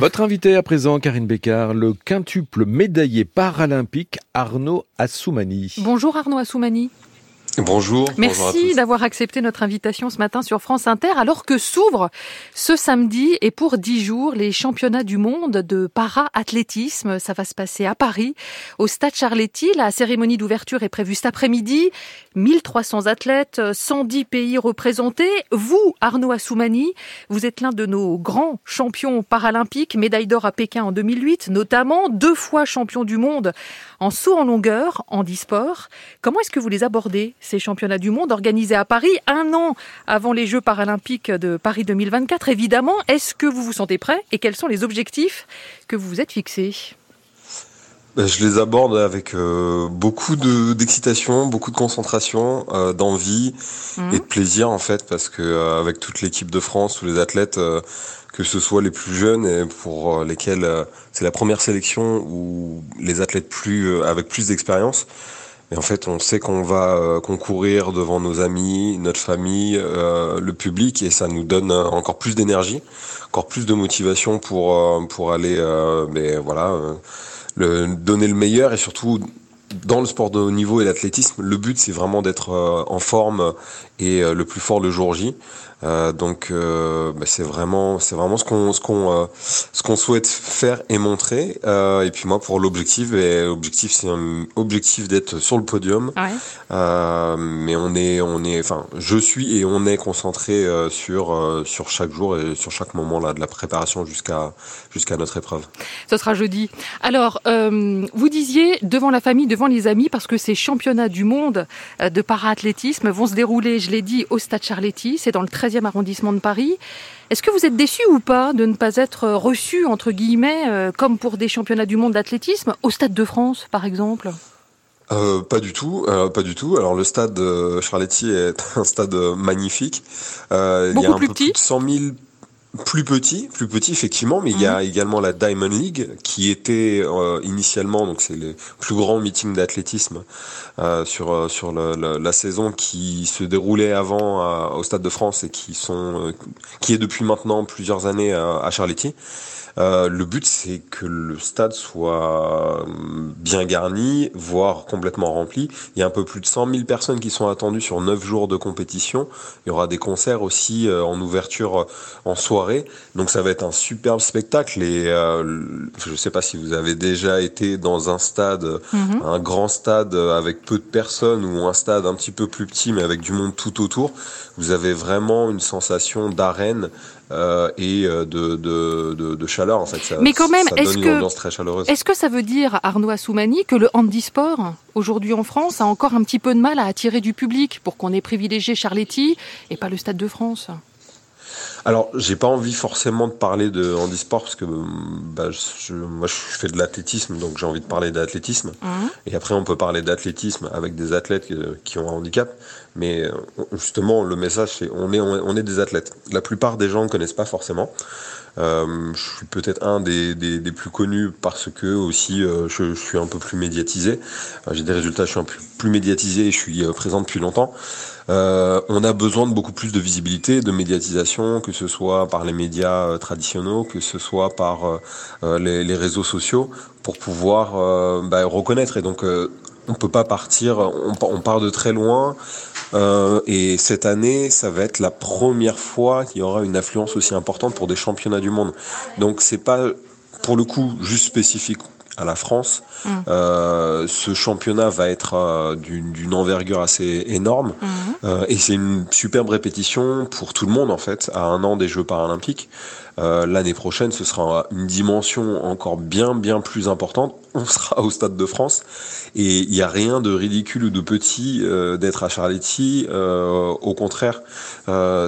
Votre invité à présent, Karine Bécard, le quintuple médaillé paralympique Arnaud Assoumani. Bonjour Arnaud Assoumani. Bonjour. Merci d'avoir accepté notre invitation ce matin sur France Inter alors que s'ouvrent ce samedi et pour dix jours les championnats du monde de para-athlétisme. Ça va se passer à Paris, au Stade Charletti. La cérémonie d'ouverture est prévue cet après-midi. 1300 athlètes, 110 pays représentés. Vous, Arnaud Assoumani, vous êtes l'un de nos grands champions paralympiques, médaille d'or à Pékin en 2008 notamment, deux fois champion du monde en saut en longueur, en e-sport. Comment est-ce que vous les abordez ces championnats du monde organisés à Paris, un an avant les Jeux paralympiques de Paris 2024, évidemment. Est-ce que vous vous sentez prêt et quels sont les objectifs que vous vous êtes fixés? Ben, je les aborde avec euh, beaucoup d'excitation, beaucoup de concentration, euh, d'envie mmh. et de plaisir en fait, parce que euh, avec toute l'équipe de France, tous les athlètes, que ce soit les plus jeunes et pour lesquels c'est la première sélection ou les athlètes plus avec plus d'expérience, et en fait, on sait qu'on va euh, concourir devant nos amis, notre famille, euh, le public, et ça nous donne euh, encore plus d'énergie, encore plus de motivation pour pour aller, mais voilà, donner le meilleur et surtout dans le sport de haut niveau et l'athlétisme, le but c'est vraiment d'être en forme et le plus fort le jour J. Euh, donc euh, bah, c'est vraiment c'est vraiment ce qu'on ce qu'on euh, ce qu'on souhaite faire et montrer. Et puis moi pour l'objectif et l'objectif c'est un objectif d'être sur le podium. Ouais. mais on est on est enfin je suis et on est concentré sur sur chaque jour et sur chaque moment là de la préparation jusqu'à jusqu'à notre épreuve. Ce sera jeudi. Alors vous disiez devant la famille, devant les amis parce que ces championnats du monde de para-athlétisme vont se dérouler, je l'ai dit, au Stade Charletti. C'est dans le 13 arrondissement de Paris. Est-ce que vous êtes déçu ou pas de ne pas être reçu, entre guillemets, euh, comme pour des championnats du monde d'athlétisme, au Stade de France, par exemple? Euh, pas du tout, euh, pas du tout. Alors le stade Charletti est un stade magnifique. il y a un peu petit. plus de 100 000 plus petit, plus petit effectivement, mais il y a mhm. également la Diamond League qui était euh, initialement donc c'est le plus grand meeting d'athlétisme euh, sur euh, sur le, la saison qui se déroulait avant au Stade de France et qui sont qui est depuis maintenant plusieurs années à Charletti. Euh, le but, c'est que le stade soit bien garni, voire complètement rempli. Il y a un peu plus de 100 000 personnes qui sont attendues sur 9 jours de compétition. Il y aura des concerts aussi euh, en ouverture euh, en soirée. Donc ça va être un superbe spectacle. Et je ne sais pas si vous avez déjà été dans un stade, mhm. un grand stade avec peu de personnes ou un stade un petit peu plus petit mais avec du monde tout autour. Vous avez vraiment une sensation d'arène euh, et euh, de, de, de, de, chaleur. En fait, ça, Mais quand même, est-ce que, que ça veut dire, Arnaud Assoumani, que le handisport, aujourd'hui en France, a encore un petit peu de mal à attirer du public pour qu'on ait privilégié Charletti et pas le Stade de France? Alors, j'ai pas envie forcément de parler de handisport parce que bah, je, moi je fais de l'athlétisme, donc j'ai envie de parler d'athlétisme. Mmh. Et après, on peut parler d'athlétisme avec des athlètes qui ont un handicap. Mais euh, justement, le message, c'est on est, on est des athlètes. La plupart des gens ne connaissent pas forcément. Euh, je suis peut-être un des, des, des, plus connus parce que aussi euh, je, je, suis un peu plus médiatisé. Euh, j'ai des résultats, je suis un peu plus médiatisé et je suis présent depuis longtemps. Euh, on a besoin de beaucoup plus de visibilité, de médiatisation, que ce soit par les médias traditionnels, que ce soit par les, les, réseaux sociaux, pour pouvoir bah, reconnaître. Et donc, on peut pas partir, on, part de très loin. Euh, et cette année, ça va être la première fois qu'il y aura une affluence aussi importante pour des championnats du monde. Donc c'est pas pour le coup juste spécifique à la France. Mmh. Euh, ce championnat va être euh, d'une envergure assez énorme mmh. euh, et c'est une superbe répétition pour tout le monde en fait à un an des Jeux paralympiques. L'année prochaine, ce sera une dimension encore bien bien plus importante. On sera au Stade de France et il n'y a rien de ridicule ou de petit euh, d'être à Charletti. Euh, au contraire,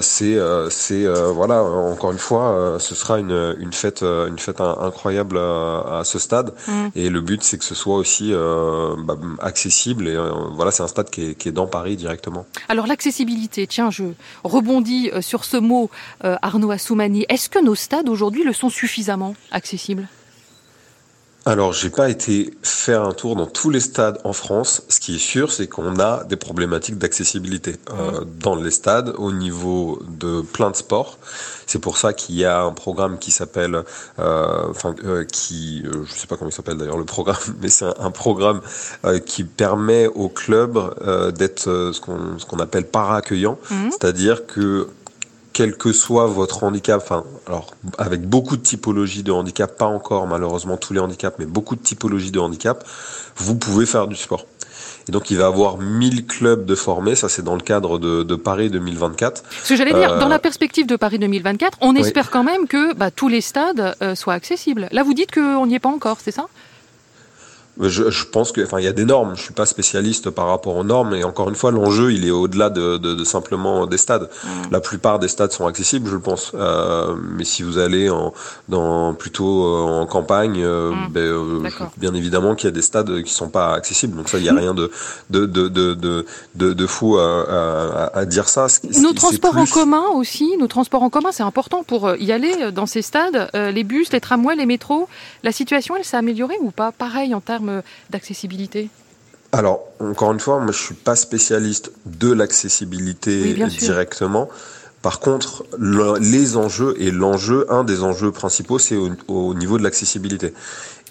c'est c'est voilà encore une fois, ce sera une, une fête une fête incroyable à, ce stade mm. et le but c'est que ce soit aussi bah, accessible et voilà c'est un stade qui est, qui est dans Paris directement. Alors l'accessibilité, tiens, je rebondis sur ce mot, Arnaud Assoumani. Est-ce que nos stades aujourd'hui le sont suffisamment accessibles? Alors, j'ai pas été faire un tour dans tous les stades en France. Ce qui est sûr, c'est qu'on a des problématiques d'accessibilité euh, dans les stades au niveau de plein de sports. C'est pour ça qu'il y a un programme qui s'appelle, euh, enfin, euh, qui, je sais pas comment il s'appelle d'ailleurs le programme, mais c'est un, programme qui permet aux clubs d'être ce qu'on ce qu'on appelle para-accueillant, mmh. c'est-à-dire que quel que soit votre handicap, enfin, alors avec beaucoup de typologies de handicap, pas encore malheureusement tous les handicaps, mais beaucoup de typologies de handicap, vous pouvez faire du sport. Et donc il va avoir 1000 clubs de formés, ça c'est dans le cadre de, de, Paris 2024. Ce que j'allais dire, dans la perspective de Paris 2024, on espère quand même que bah, tous les stades euh, soient accessibles. Là vous dites qu'on n'y est pas encore, c'est ça? Je, je, pense que, enfin, il y a des normes. Je suis pas spécialiste par rapport aux normes, et encore une fois, l'enjeu, il est au-delà de, de, de, simplement des stades. Mmh. La plupart des stades sont accessibles, je pense. Euh, mais si vous allez en, dans plutôt euh, en campagne, euh, mmh. ben, euh, bien évidemment qu'il y a des stades qui sont pas accessibles. Donc ça, il y a rien de de de de de, de fou à, à, à, dire ça. Nos transports plus... en commun aussi, nos transports en commun, c'est important pour y aller dans ces stades. les bus, les tramways, les métros. La situation, elle s'est améliorée ou pas? Pareil en termes d'accessibilité alors, encore une fois, moi je suis pas spécialiste de l'accessibilité oui, directement. Par contre, le, les enjeux et l'enjeu, un des enjeux principaux, c'est au, au, niveau de l'accessibilité.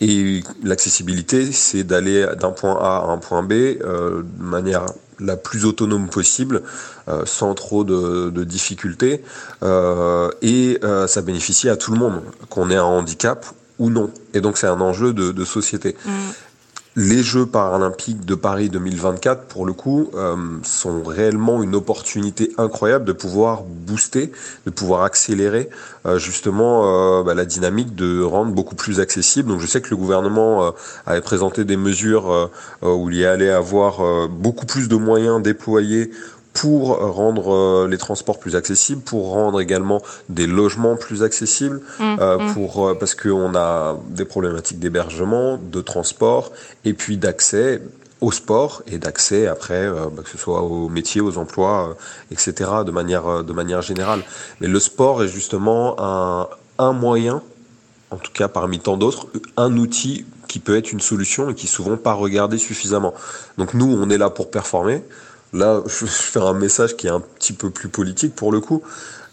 Et l'accessibilité, c'est d'aller d'un point A à un point B euh, de manière la plus autonome possible, euh, sans trop de, de difficultés. Euh, et euh, ça bénéficie à tout le monde, qu'on ait un handicap ou non. Et donc c'est un enjeu de, de société. Mmh. Les Jeux paralympiques de Paris 2024, pour le coup, euh, sont réellement une opportunité incroyable de pouvoir booster, de pouvoir accélérer euh, justement euh, bah, la dynamique de rendre beaucoup plus accessible. Donc je sais que le gouvernement euh, avait présenté des mesures euh, où il y allait avoir beaucoup plus de moyens déployés pour rendre euh, les transports plus accessibles, pour rendre également des logements plus accessibles, mmh, euh, mmh. pour euh, parce qu'on a des problématiques d'hébergement, de transport et puis d'accès au sport et d'accès après euh, bah, que ce soit aux métiers, aux emplois, etc. de manière de manière générale. Mais le sport est justement un un moyen, en tout cas parmi tant d'autres, un outil qui peut être une solution et qui est souvent pas regardé suffisamment. Donc nous, on est là pour performer. Là, je vais faire un message qui est un petit peu plus politique pour le coup,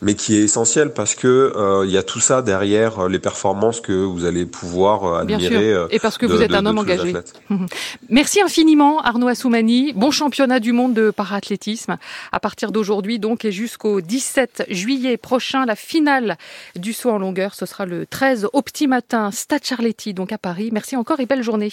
mais qui est essentiel parce que euh, il y a tout ça derrière euh, les performances que vous allez pouvoir euh, admirer. Euh, et parce que de, vous êtes un homme engagé. Merci infiniment Arnaud Assoumani, bon championnat du monde de paraathlétisme à partir d'aujourd'hui donc et jusqu'au 17 juillet prochain la finale du saut en longueur ce sera le 13 au petit matin Stade Charletti donc à Paris. Merci encore et belle journée.